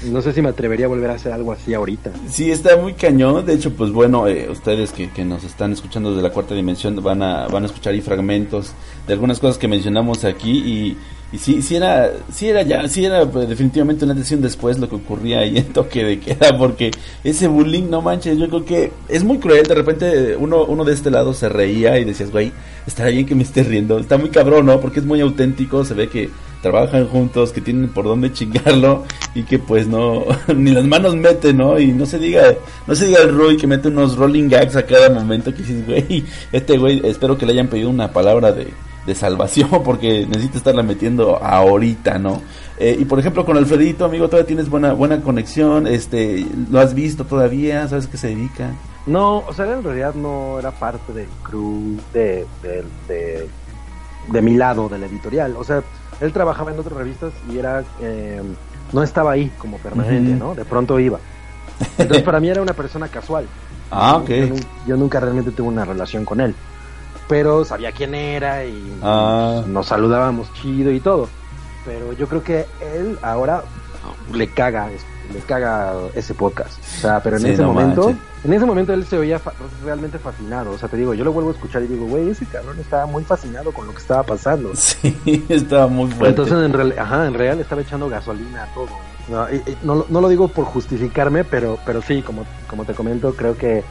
No sé si me atrevería a volver a hacer algo así ahorita. Sí, está muy cañón. De hecho, pues bueno, eh, ustedes que, que nos están escuchando desde la cuarta dimensión van a, van a escuchar ahí fragmentos de algunas cosas que mencionamos aquí y, y sí, sí era, sí era ya, sí era pues, definitivamente una decisión después lo que ocurría ahí en toque de queda, porque ese bullying, no manches, yo creo que es muy cruel. De repente uno, uno de este lado se reía y decías, güey, estará bien que me esté riendo. Está muy cabrón, ¿no? Porque es muy auténtico, se ve que trabajan juntos, que tienen por dónde chingarlo y que pues no, ni las manos mete, ¿no? Y no se diga, no se diga el Rui que mete unos rolling gags a cada momento que dices, güey, este güey, espero que le hayan pedido una palabra de, de salvación porque necesita estarla metiendo ahorita, ¿no? Eh, y por ejemplo con Alfredito, amigo, todavía tienes buena, buena conexión, este, lo has visto todavía, sabes que se dedica. No, o sea, en realidad no era parte del crew de, de mi lado, de la editorial. O sea, él trabajaba en otras revistas y era... eh, no estaba ahí como permanente, Ujú. ¿no? De pronto iba. Entonces para mí era una persona casual. Ah, ok. Yo, nu- yo nunca realmente tuve una relación con él. Pero sabía quién era y Ah. nos saludábamos chido y todo. Pero yo creo que él ahora le caga, le caga ese podcast. O sea, pero en Sí, ese no momento, en ese momento él se oía fa- realmente fascinado. O sea, te digo, yo lo vuelvo a escuchar y digo, güey, ese cabrón estaba muy fascinado con lo que estaba pasando. Sí, estaba muy fuerte. Entonces, en, real, ajá, en real estaba echando gasolina a todo. No, y- y no, lo- no lo digo por justificarme, pero, pero sí, como, como te comento, creo que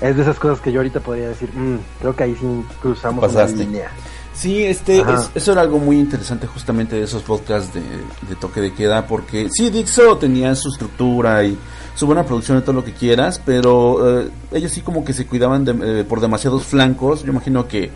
es de esas cosas que yo ahorita podría decir, "Mm, creo que ahí sí cruzamos Pasaste. una línea. Sí, este, es- eso era algo muy interesante justamente de esos podcasts de, de toque de queda, porque sí, Dixo tenía su estructura y su buena producción y todo lo que quieras, pero eh, ellos sí como que se cuidaban de- eh, por demasiados flancos. Yo imagino que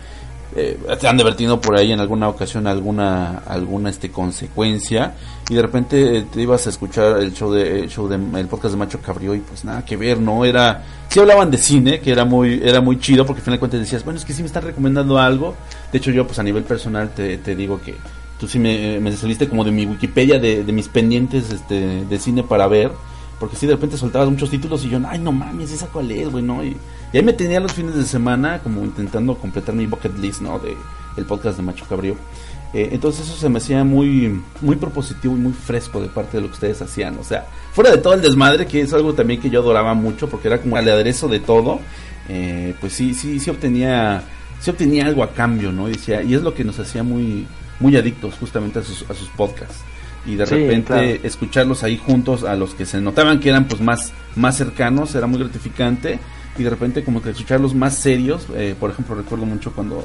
eh, te han divertido por ahí en alguna ocasión alguna alguna este consecuencia y de repente eh, te ibas a escuchar el show de el show de el podcast de Macho Cabrío y pues nada que ver no era sí hablaban de cine que era muy era muy chido porque al final de decías bueno es que sí me están recomendando algo de hecho yo pues a nivel personal te, te digo que tú sí me, me saliste como de mi Wikipedia de, de mis pendientes este de cine para ver porque sí de repente soltabas muchos títulos y yo ay no mames esa cuál es güey no y, y ahí me tenía los fines de semana como intentando completar mi bucket list no de el podcast de Macho Cabrío. Eh, entonces eso se me hacía muy muy propositivo y muy fresco de parte de lo que ustedes hacían. O sea fuera de todo el desmadre que es algo también que yo adoraba mucho porque era como el aderezo de todo eh, pues sí sí sí obtenía sí obtenía algo a cambio no y decía y es lo que nos hacía muy muy adictos justamente a sus a sus podcasts. Y de Sí, repente claro. escucharlos ahí juntos a los que se notaban que eran pues más más cercanos era muy gratificante y de repente como que escucharlos más serios eh, por ejemplo recuerdo mucho cuando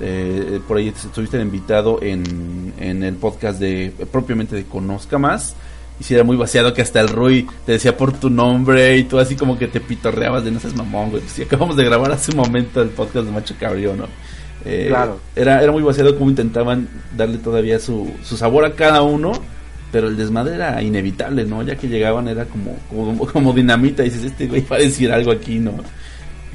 eh, por ahí estuviste invitado en, en el podcast de propiamente de Conozca Más y si era muy vaciado que hasta el Rui te decía por tu nombre y tú así como que te pitorreabas de no seas mamón, güey. Si acabamos de grabar hace un momento el podcast de Macho Cabrío, ¿no? Eh, Claro. Era, era muy vaciado como intentaban darle todavía su, su sabor a cada uno, pero el desmadre era inevitable, ¿no? Ya que llegaban era como, como, como dinamita y dices, este güey va a decir algo aquí, ¿no?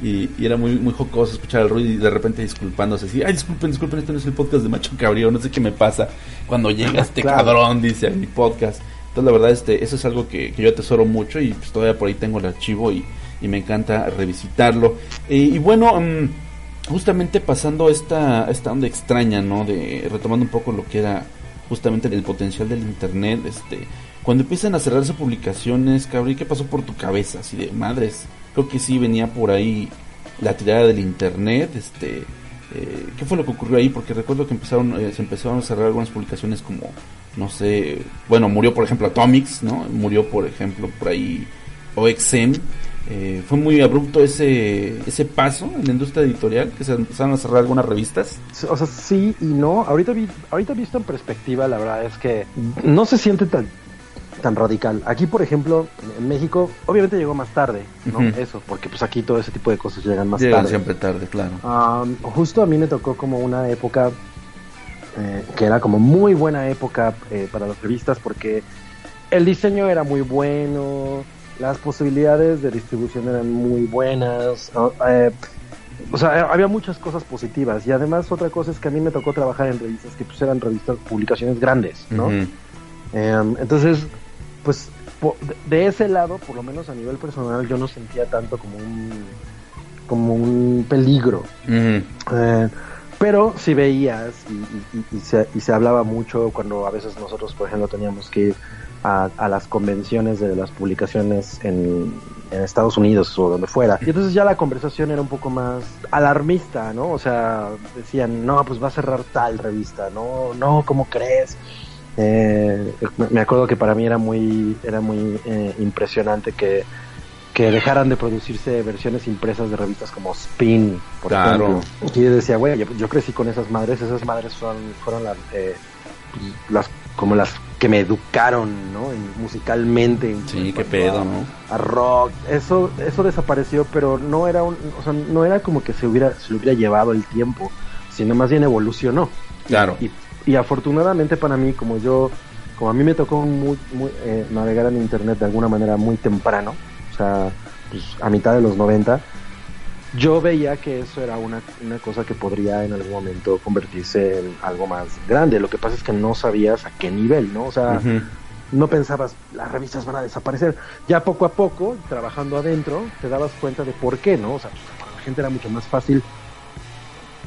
Y, y era muy, muy jocoso escuchar al Rui y de repente disculpándose así, ay disculpen, disculpen, este no es el podcast de Macho Cabrío, no sé qué me pasa cuando llega este Claro. cabrón, dice a mi podcast. Entonces, la verdad, este, eso es algo que, que yo atesoro mucho y pues todavía por ahí tengo el archivo y, y me encanta revisitarlo. Y, y bueno, mm, justamente pasando esta, esta onda extraña, ¿no? De retomando un poco lo que era justamente el potencial del internet, este, cuando empiezan a cerrarse publicaciones, cabrón, ¿qué pasó por tu cabeza? Así de madres, creo que sí venía por ahí la tirada del internet, este, eh, ¿qué fue lo que ocurrió ahí? Porque recuerdo que empezaron, eh, se empezaron a cerrar algunas publicaciones como, no sé, bueno, murió por ejemplo Atomics, ¿no? Murió por ejemplo por ahí OXM, eh, fue muy abrupto ese, ese paso en la industria editorial, que se empezaron a cerrar algunas revistas. O sea, sí y no. Ahorita, vi, ahorita visto en perspectiva, la verdad es que no se siente tan tan radical. Aquí, por ejemplo, en México, obviamente llegó más tarde, ¿no? Eso, porque pues aquí todo ese tipo de cosas llegan más Llegan tarde. siempre tarde, claro. Um, justo a mí me tocó como una época eh, que era como muy buena época eh, para las revistas porque el diseño era muy bueno, las posibilidades de distribución eran muy buenas. Eh, o sea, eh, había muchas cosas positivas y además otra cosa es que a mí me tocó trabajar en revistas que pues eran revistas, publicaciones grandes, ¿no? Em, entonces, pues po- de- ese lado, por lo menos a nivel personal, yo no sentía tanto como un como un peligro. Eh, pero si veías y, y- y- y se, y se hablaba mucho cuando a veces nosotros, por ejemplo, teníamos que ir a, a las convenciones de las publicaciones en, en Estados Unidos o donde fuera. Y entonces ya la conversación era un poco más alarmista, ¿no? O sea, decían, no, pues va a cerrar tal revista, no, no, ¿cómo crees? Eh, me- acuerdo que para mí era muy, era muy eh, impresionante que, que dejaran de producirse versiones impresas de revistas como Spin, por Claro. ejemplo. Y yo decía, güey, yo, yo crecí con esas madres, esas madres fueron, fueron las, eh, las, como las que me educaron, ¿no? En- musicalmente. Sí, qué pedo, ¿no? A rock. Eso, eso desapareció, pero no era un, o sea, no era como que se hubiera, se hubiera llevado el tiempo, sino más bien evolucionó. Claro. Y, y afortunadamente para mí, como yo, como a mí me tocó muy, muy, eh, navegar en internet de alguna manera muy temprano, o sea, pues, a mitad de los 90, yo veía que eso era una, una cosa que podría en algún momento convertirse en algo más grande. Lo que pasa es que no sabías a qué nivel, ¿no? O sea, no pensabas, las revistas van a desaparecer. Ya poco a poco, trabajando adentro, te dabas cuenta de por qué, ¿no? O sea, para la gente era mucho más fácil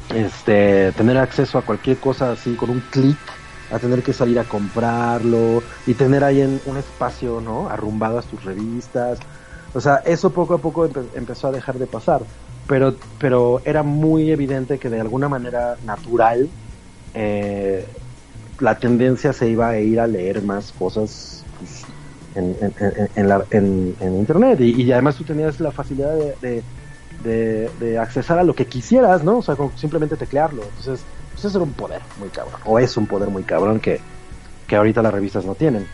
este tener acceso a cualquier cosa así con un clic a tener que salir a comprarlo y tener ahí en un espacio, ¿no? Arrumbadas tus revistas. O sea, eso poco a poco empe- empezó a dejar de pasar. Pero, pero era muy evidente que de alguna manera natural eh, la tendencia se iba a ir a leer más cosas pues, en, en, en- en internet. Y, además tú tenías la facilidad de, de, accesar a lo que quisieras, ¿no? O sea, con simplemente teclearlo. Entonces, pues eso era un poder muy cabrón. O es un poder muy cabrón que, que ahorita las revistas no tienen.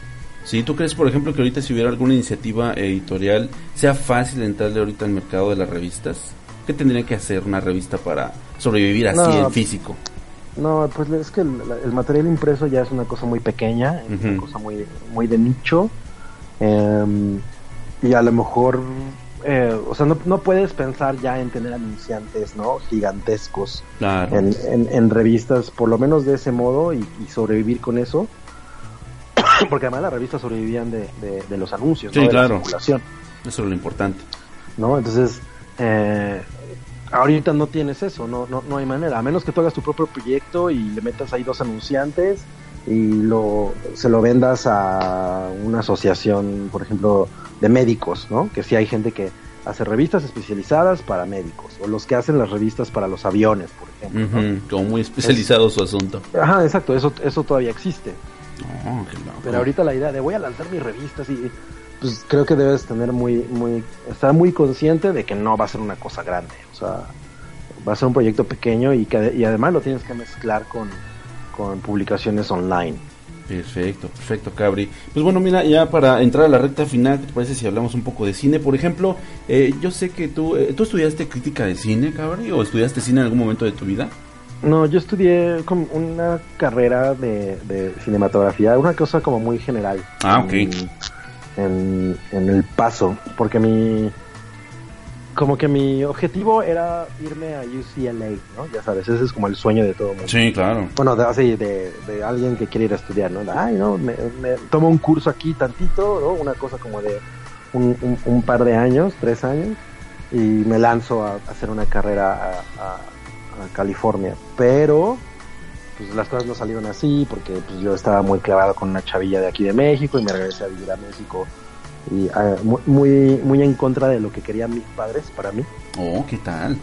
Sí, ¿tú crees, por ejemplo, que ahorita si hubiera alguna iniciativa editorial, sea fácil entrarle ahorita al mercado de las revistas? ¿Qué tendría que hacer una revista para sobrevivir así No. en físico? No, pues es que el, el material impreso ya es una cosa muy pequeña, es una cosa muy, muy de nicho. em, y a lo mejor, eh, o sea, no, no puedes pensar ya en tener anunciantes, ¿no? Gigantescos Claro. en, en, en revistas, por lo menos de ese modo, y, y sobrevivir con eso. Porque además las revistas sobrevivían de, de- de los anuncios, Sí, ¿no? De la claro. circulación. Eso es lo importante. ¿no? Entonces, eh, ahorita no tienes eso, no, no, no hay manera, a menos que tú hagas tu propio proyecto y le metas ahí dos anunciantes y lo, se lo vendas a una asociación, por ejemplo, de médicos, ¿no? Que sí hay gente que hace revistas especializadas para médicos, o los que hacen las revistas para los aviones, por ejemplo. Como muy especializado su asunto. Ajá, exacto, eso, eso todavía existe. Oh. Pero ahorita la idea de voy a lanzar mis revistas y pues creo que debes tener muy, muy, estar muy consciente de que no va a ser una cosa grande. O sea, va a ser un proyecto pequeño y que y además lo tienes que mezclar con, con publicaciones online. Perfecto, perfecto, Cabri. Pues bueno, mira, ya para entrar a la recta final, ¿qué te parece si hablamos un poco de cine? Por ejemplo, eh, yo sé que tú, eh, ¿tú estudiaste crítica de cine, Cabri? ¿O estudiaste cine en algún momento de tu vida? No, yo estudié como una carrera de, de cinematografía, una cosa como muy general. Ah, ok. En, en, en el paso, porque mi como que mi objetivo era irme a UCLA, ¿no? Ya sabes, ese es como el sueño de todo mundo. Sí, claro. Bueno, de, así, de, de alguien que quiere ir a estudiar, ¿no? Ay, no, me, me tomo un curso aquí tantito, ¿no? Una cosa como de un, un, un par de años, tres años, y me lanzo a, a hacer una carrera a, a- a California. Pero, pues las cosas no salieron así, porque pues, yo estaba muy clavado con una chavilla de aquí de México y me regresé a vivir a México. Y ah, mu- muy, muy en contra de lo que querían mis padres para mí Oh, ¿qué tal?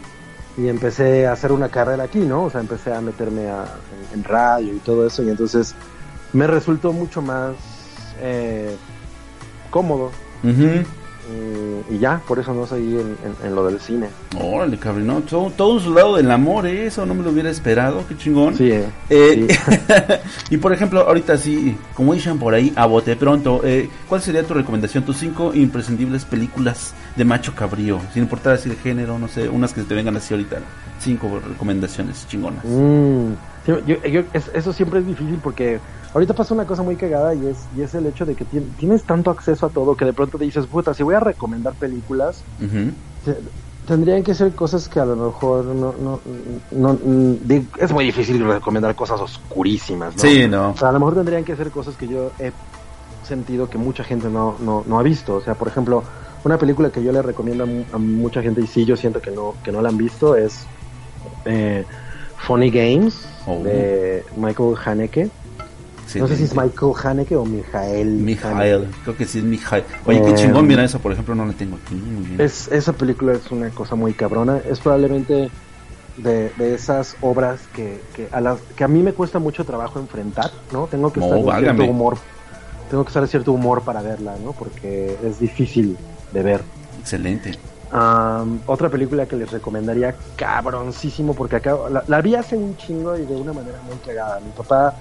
y empecé a hacer una carrera aquí, ¿no? O sea, empecé a meterme a- en, en radio y todo eso y entonces me resultó mucho más eh, cómodo Ujú. Y, y ya, por eso no seguí en, en- en lo del cine. Órale, cabrón, no, todo, todo un soldado del amor, ¿eh? eso no me lo hubiera esperado, qué chingón. Sí, eh, Eh, y por ejemplo, ahorita sí, como dicen por ahí, a bote pronto, eh, ¿cuál sería tu recomendación? Tus cinco imprescindibles películas de macho cabrío, sin importar así de género, no sé, unas que te vengan así ahorita. Cinco recomendaciones chingonas. Mm, sí, yo- yo- es- eso siempre es difícil porque ahorita pasa una cosa muy cagada y es, y es el hecho de que tien- tienes tanto acceso a todo que de pronto te dices, puta, si voy a recomendar películas, te- tendrían que ser cosas que a lo mejor no, no, es muy difícil recomendar cosas oscurísimas, ¿no? Sí, no. O sea, a lo mejor tendrían que ser cosas que yo he sentido que mucha gente no, no, no ha visto. O sea, por ejemplo, una película que yo le recomiendo a, a mucha gente y sí yo siento que no, que no la han visto es eh, Funny Games Oh. de Michael Haneke. No sé si es. Michael Haneke o Mijael. Mijael, creo que sí es Mijael. Oye, qué Eh, chingón, mira esa, por ejemplo, no la tengo aquí. Muy bien. Es, esa película es una cosa muy cabrona. Es probablemente de, de esas obras que, que, a las, que a mí me cuesta mucho trabajo enfrentar, ¿no? Tengo que No, estar en cierto humor. Tengo que estar en cierto humor para verla, ¿no? Porque es difícil de ver. Excelente. Am, otra película que les recomendaría cabroncísimo porque acá la, la vi hace un chingo y de una manera muy cagada. Mi papá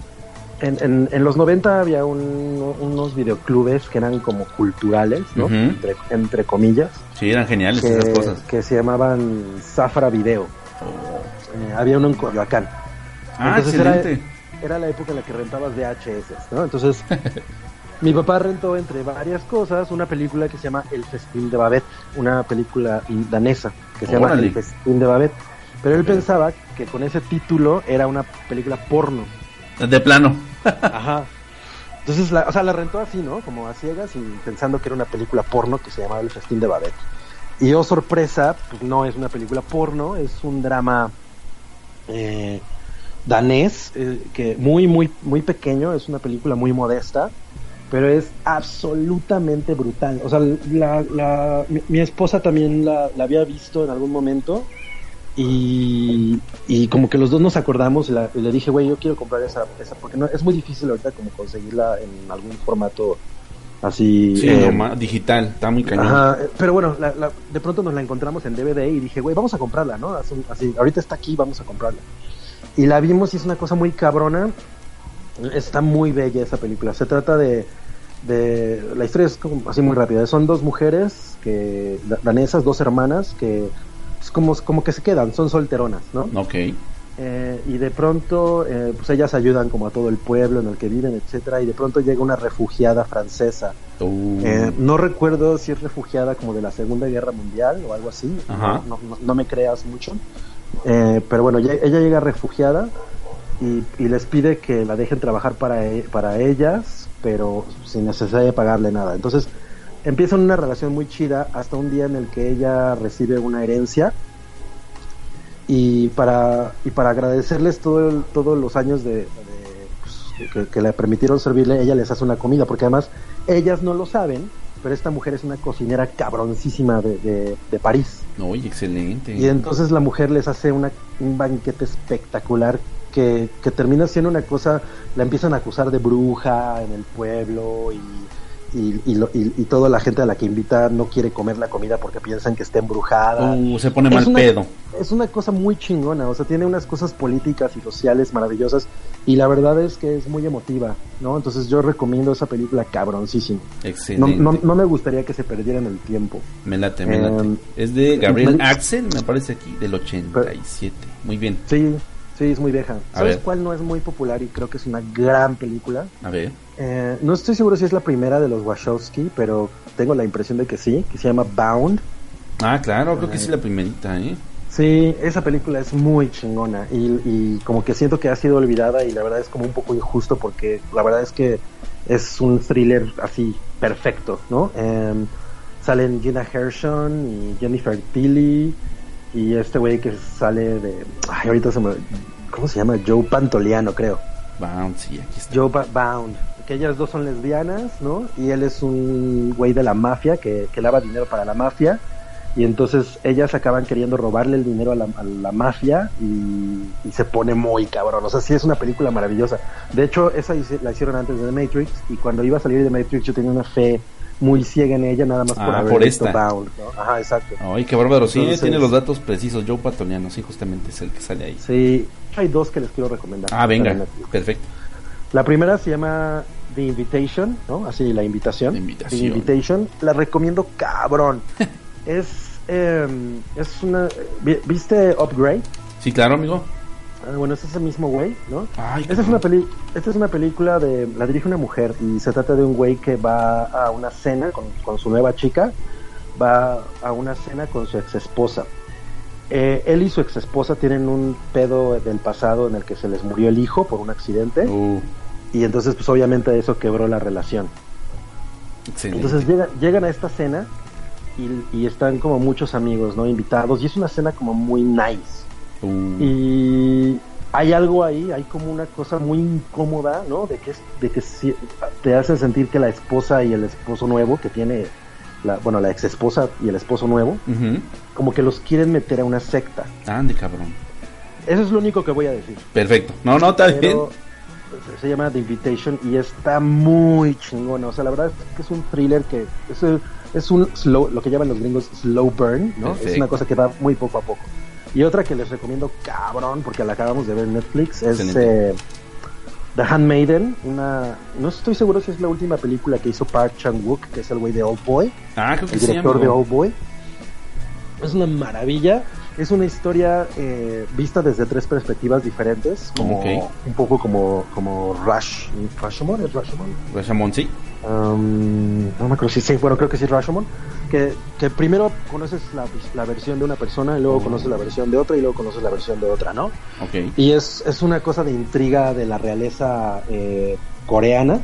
en, en, en los 90 había un- unos videoclubes que eran como culturales, ¿no? Entre, entre comillas. Sí, eran geniales que, esas cosas. que se llamaban Zafra Video. Eh, había uno en Coyoacán. Ah, Entonces era, excelente. era la época en la que rentabas VHS, ¿no? Entonces, mi papá rentó entre varias cosas una película que se llama El Festín de Babette, una película danesa que se llama. El Festín de Babette. Pero él pensaba que con ese título era una película porno. De plano. Ajá. Entonces, la, o sea, la rentó así, ¿no? Como a ciegas y pensando que era una película porno que se llamaba El Festín de Babette. Y oh sorpresa, pues no es una película porno, es un drama eh, danés, eh, que muy, muy, muy pequeño, es una película muy modesta, pero es absolutamente brutal. O sea, la, la- mi, mi esposa también la, la había visto en algún momento y, y como que los dos nos acordamos y, la- y le dije, güey, yo quiero comprar esa, esa porque no, es muy difícil ahorita como conseguirla en algún formato así. Sí, eh, digital, está muy cañón. Ajá, pero bueno, la- la- de pronto nos la encontramos en DVD y dije, güey, vamos a comprarla, ¿no? Así, así, ahorita está aquí, vamos a comprarla. Y la vimos y es una cosa muy cabrona. Está muy bella esa película. Se trata de, de la historia es como así muy rápida. Son dos mujeres que da- danesas, dos hermanas que es como, como que se quedan, son solteronas, ¿no? Ok. Eh, y de pronto, eh, pues ellas ayudan como a todo el pueblo en el que viven, etcétera, y de pronto llega una refugiada francesa. Uh. Eh, no recuerdo si es refugiada como de la Segunda Guerra Mundial o algo así. Ajá. No, no- no me creas mucho. Eh, pero bueno, ya- ella llega refugiada y, y les pide que la dejen trabajar para, e- para ellas, pero sin necesidad de pagarle nada. Entonces empiezan una relación muy chida hasta un día en el que ella recibe una herencia y para y para agradecerles todo el- todos los años de, de, pues, que, que le permitieron servirle ella les hace una comida porque además ellas no lo saben pero esta mujer es una cocinera cabroncísima de, de, de París Oye, excelente. y entonces la mujer les hace una, un banquete espectacular que, que termina siendo una cosa, la empiezan a acusar de bruja en el pueblo y, y, y, lo- y- y toda la gente a la que invita no quiere comer la comida porque piensan que está embrujada. Uh, se pone Es mal una- pedo. Es una cosa muy chingona, o sea, tiene unas cosas políticas y sociales maravillosas y la verdad es que es muy emotiva, ¿no? Entonces yo recomiendo esa película cabroncísimo. Excelente. no, no me gustaría que se perdiera en el tiempo. Me late, me late. Eh, es de Gabriel Axel, me parece aquí, del 87. Muy bien. Sí, sí, es muy vieja. A ¿Sabes ver. cuál no es muy popular y creo que es una gran película? A ver. Eh, no estoy seguro si es la primera de los Wachowski, pero tengo la impresión de que sí, que se llama Bound. Ah, claro, creo que sí la primerita, ¿eh? Sí, esa película es muy chingona y, y como que siento que ha sido olvidada y la verdad es como un poco injusto porque la verdad es que es un thriller así perfecto, ¿no? Em, salen Gina Gershon y Jennifer Tilly y este güey que sale de... Ay, ahorita se me... ¿Cómo se llama? Joe Pantoliano, creo. Bound, sí, aquí está. Joe Ba- Bound. Que ellas dos son lesbianas, ¿no? Y él es un güey de la mafia que, que lava dinero para la mafia. Y entonces ellas acaban queriendo robarle el dinero a la, a la mafia y, y se pone muy cabrón. O sea, sí es una película maravillosa. De hecho, esa la hicieron antes de The Matrix y cuando iba a salir de Matrix yo tenía una fe muy ciega en ella, nada más por Ah, haber por visto esta. Bound. ¿no? Ajá, exacto. Ay, qué bárbaro. Sí, Entonces- tiene los datos precisos. Joe Patoniano, sí, justamente es el que sale ahí. Sí, hay dos que les quiero recomendar. Ah, venga, perfecto. La primera se llama The Invitation, ¿no? Así, la invitación. The invitación. Invitation. La recomiendo cabrón. es, eh, es una... vi- ¿Viste Upgrade? Sí, claro, amigo. Ah, bueno, es ese mismo güey, ¿no? Ay, esta, es una peli esta es una película de... La dirige una mujer y se trata de un güey que va a una cena con, con su nueva chica. Va a una cena con su ex esposa. Eh, él y su ex esposa tienen un pedo del pasado en el que se les murió el hijo por un accidente. Uh. Y entonces, pues obviamente eso quebró la relación. Excelente. Entonces llega- llegan a esta cena y, y están como muchos amigos, ¿no? Invitados. Y es una cena como muy nice. Uh. Y hay algo ahí, hay como una cosa muy incómoda, ¿no? De que, es- de que si- te hacen sentir que la esposa y el esposo nuevo que tiene, la, bueno, la ex esposa y el esposo nuevo, como que los quieren meter a una secta. Ande, cabrón. Eso es lo único que voy a decir. Perfecto. No, no, está bien. Pero se llama The Invitation y está muy chingona. O sea, la verdad es que es un thriller que es, es un slow, lo que llaman los gringos slow burn, ¿no? Perfecto. Es una cosa que va muy poco a poco. Y otra que les recomiendo cabrón, porque la acabamos de ver en Netflix, es eh, The Handmaiden. Una, no estoy seguro si es la última película que hizo Park Chan-wook, que es el güey de Old Boy. Ah, creo que el director de Old Boy. Es una maravilla. Es una historia eh, vista desde tres perspectivas diferentes, como un poco como como Rush, Rashomon, ¿es Rashomon? Rashomon, sí. Um, no me acuerdo si sí, bueno, creo que sí Rashomon. Que, que primero conoces la, la versión de una persona y luego conoces la versión de otra y luego conoces la versión de otra, ¿no? Ok. Y es, es una cosa de intriga de la realeza eh, coreana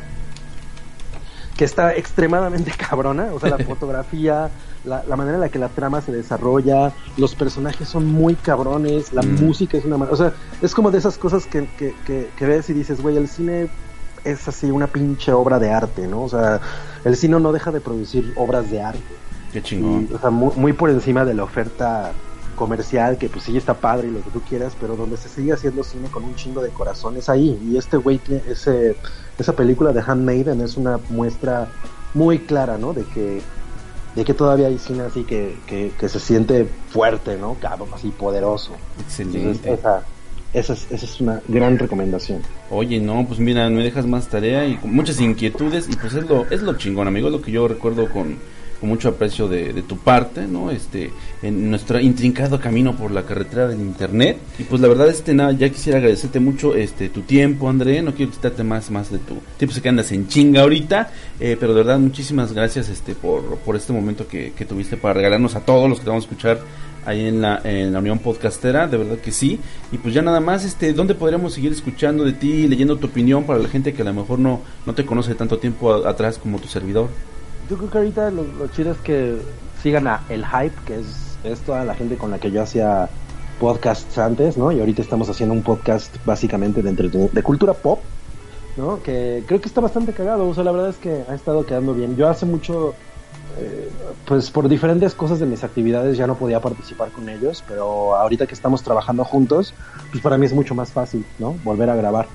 que está extremadamente cabrona. O sea, la fotografía, la, la manera en la que la trama se desarrolla, los personajes son muy cabrones, la Mm. música es una... O sea, es como de esas cosas que, que, que, que ves y dices, güey, el cine es así una pinche obra de arte, ¿no? O sea, el cine no deja de producir obras de arte. Qué chingón. Y, o sea, muy, muy por encima de la oferta comercial, que pues sí está padre y lo que tú quieras, pero donde se sigue haciendo cine con un chingo de corazón es ahí. Y este güey, ese, esa película de Handmaiden es una muestra muy clara, ¿no? De que, de que todavía hay cine así que, que, que se siente fuerte, ¿no? Cabrón, así poderoso. Excelente. Entonces, esa, esa, es, esa es una gran recomendación. Oye, no, pues mira, me dejas más tarea y con muchas inquietudes y pues es lo, es lo chingón, amigo, lo que yo recuerdo con, mucho aprecio de, tu parte, ¿no? Este, en nuestro intrincado camino por la carretera del internet y pues la verdad, este, nada, ya quisiera agradecerte mucho, este, tu tiempo, André, no quiero quitarte más, más de tu tiempo, sé que andas en chinga ahorita, eh, pero de verdad, muchísimas gracias, este, por, por este momento que, tuviste para regalarnos a todos los que te vamos a escuchar ahí en la, en la Unión Podcastera, de verdad que sí. Y pues ya nada más, este, ¿dónde podríamos seguir escuchando de ti, leyendo tu opinión para la gente que a lo mejor no, no te conoce tanto tiempo atrás como tu servidor? Yo creo que ahorita lo, chido es que sigan a El Hype, que es, es toda la gente con la que yo hacía podcasts antes, ¿no? Y ahorita estamos haciendo un podcast básicamente de, de cultura pop, ¿no? Que creo que está bastante cagado, o sea, la verdad es que ha estado quedando bien. Yo hace mucho, eh, pues por diferentes cosas de mis actividades ya no podía participar con ellos, pero ahorita que estamos trabajando juntos, pues para mí es mucho más fácil, ¿no? Volver a grabar.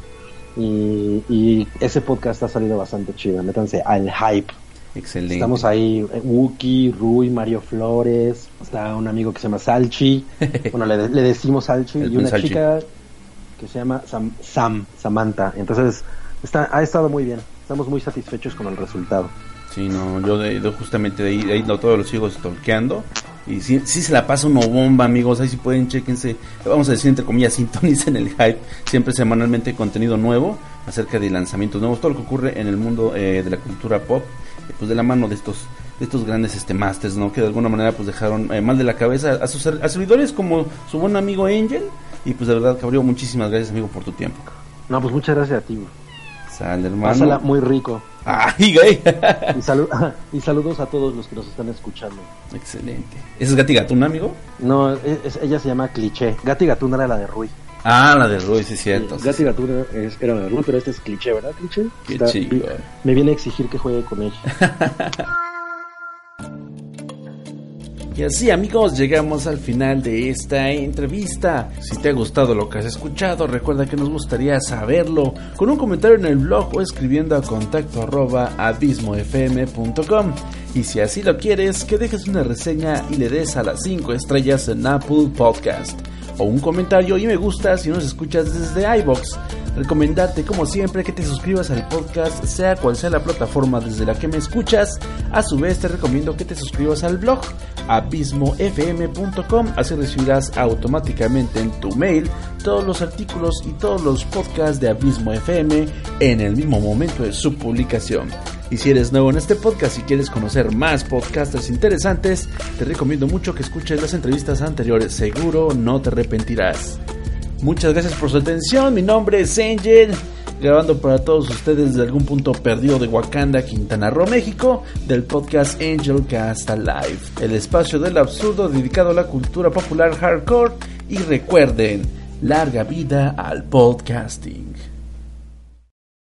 Y, y ese podcast ha salido bastante chido, métanse al Hype. Excelente. Estamos ahí, eh, Wookie, Rui, Mario Flores, está un amigo que se llama Salchi, bueno, le, le decimos Salchi, y una Salchi. chica que se llama Sam, Sam, Samantha. Entonces, está, ha estado muy bien, estamos muy satisfechos con el resultado. Sí, no, yo de, de- justamente de ahí, de ahí no, todos los sigo stalkeando. Y sí, sí se la pasa uno bomba, amigos. Ahí si pueden, chequense. Vamos a decir, entre comillas, sintonicen el hype. Siempre semanalmente contenido nuevo acerca de lanzamientos nuevos. Todo lo que ocurre en el mundo eh, de la cultura pop. Pues de la mano de estos de estos grandes este masters, ¿no? Que de alguna manera pues dejaron eh, mal de la cabeza a sus a servidores como su buen amigo Angel. Y pues de verdad, Cabrillo, muchísimas gracias, amigo, por tu tiempo. No, pues muchas gracias a ti. Sale, hermano. Pásala muy rico. Ay, güey. y, salu- y saludos a todos los que nos están escuchando. Excelente. ¿Ese es Gati Gatún, amigo? No, es- es- ella se llama Cliché. Gatti Gatún era la de Rui. Ah, la de Ruiz, sí, cierto. Sí, Gatti Gatún es- era la de Rui, pero este es Cliché, ¿verdad, Cliché? Qué Está- chido. Me viene a exigir que juegue con ella. Y así amigos llegamos al final de esta entrevista. Si te ha gustado lo que has escuchado, recuerda que nos gustaría saberlo con un comentario en el blog o escribiendo a contacto arroba abismofm.com. Y si así lo quieres, que dejes una reseña y le des a las 5 estrellas en Apple Podcast. O un comentario y me gusta si nos escuchas desde iBox. Recomendarte como siempre que te suscribas al podcast, sea cual sea la plataforma desde la que me escuchas. A su vez te recomiendo que te suscribas al blog abismofm.com, así recibirás automáticamente en tu mail todos los artículos y todos los podcasts de Abismo FM en el mismo momento de su publicación. Y si eres nuevo en este podcast y quieres conocer más podcasters interesantes, te recomiendo mucho que escuches las entrevistas anteriores, seguro no te arrepentirás. Muchas gracias por su atención. Mi nombre es Angel, grabando para todos ustedes de algún punto perdido de Wakanda, Quintana Roo, México, del podcast Angel Cast Live, el espacio del absurdo dedicado a la cultura popular hardcore. Y recuerden, larga vida al podcasting.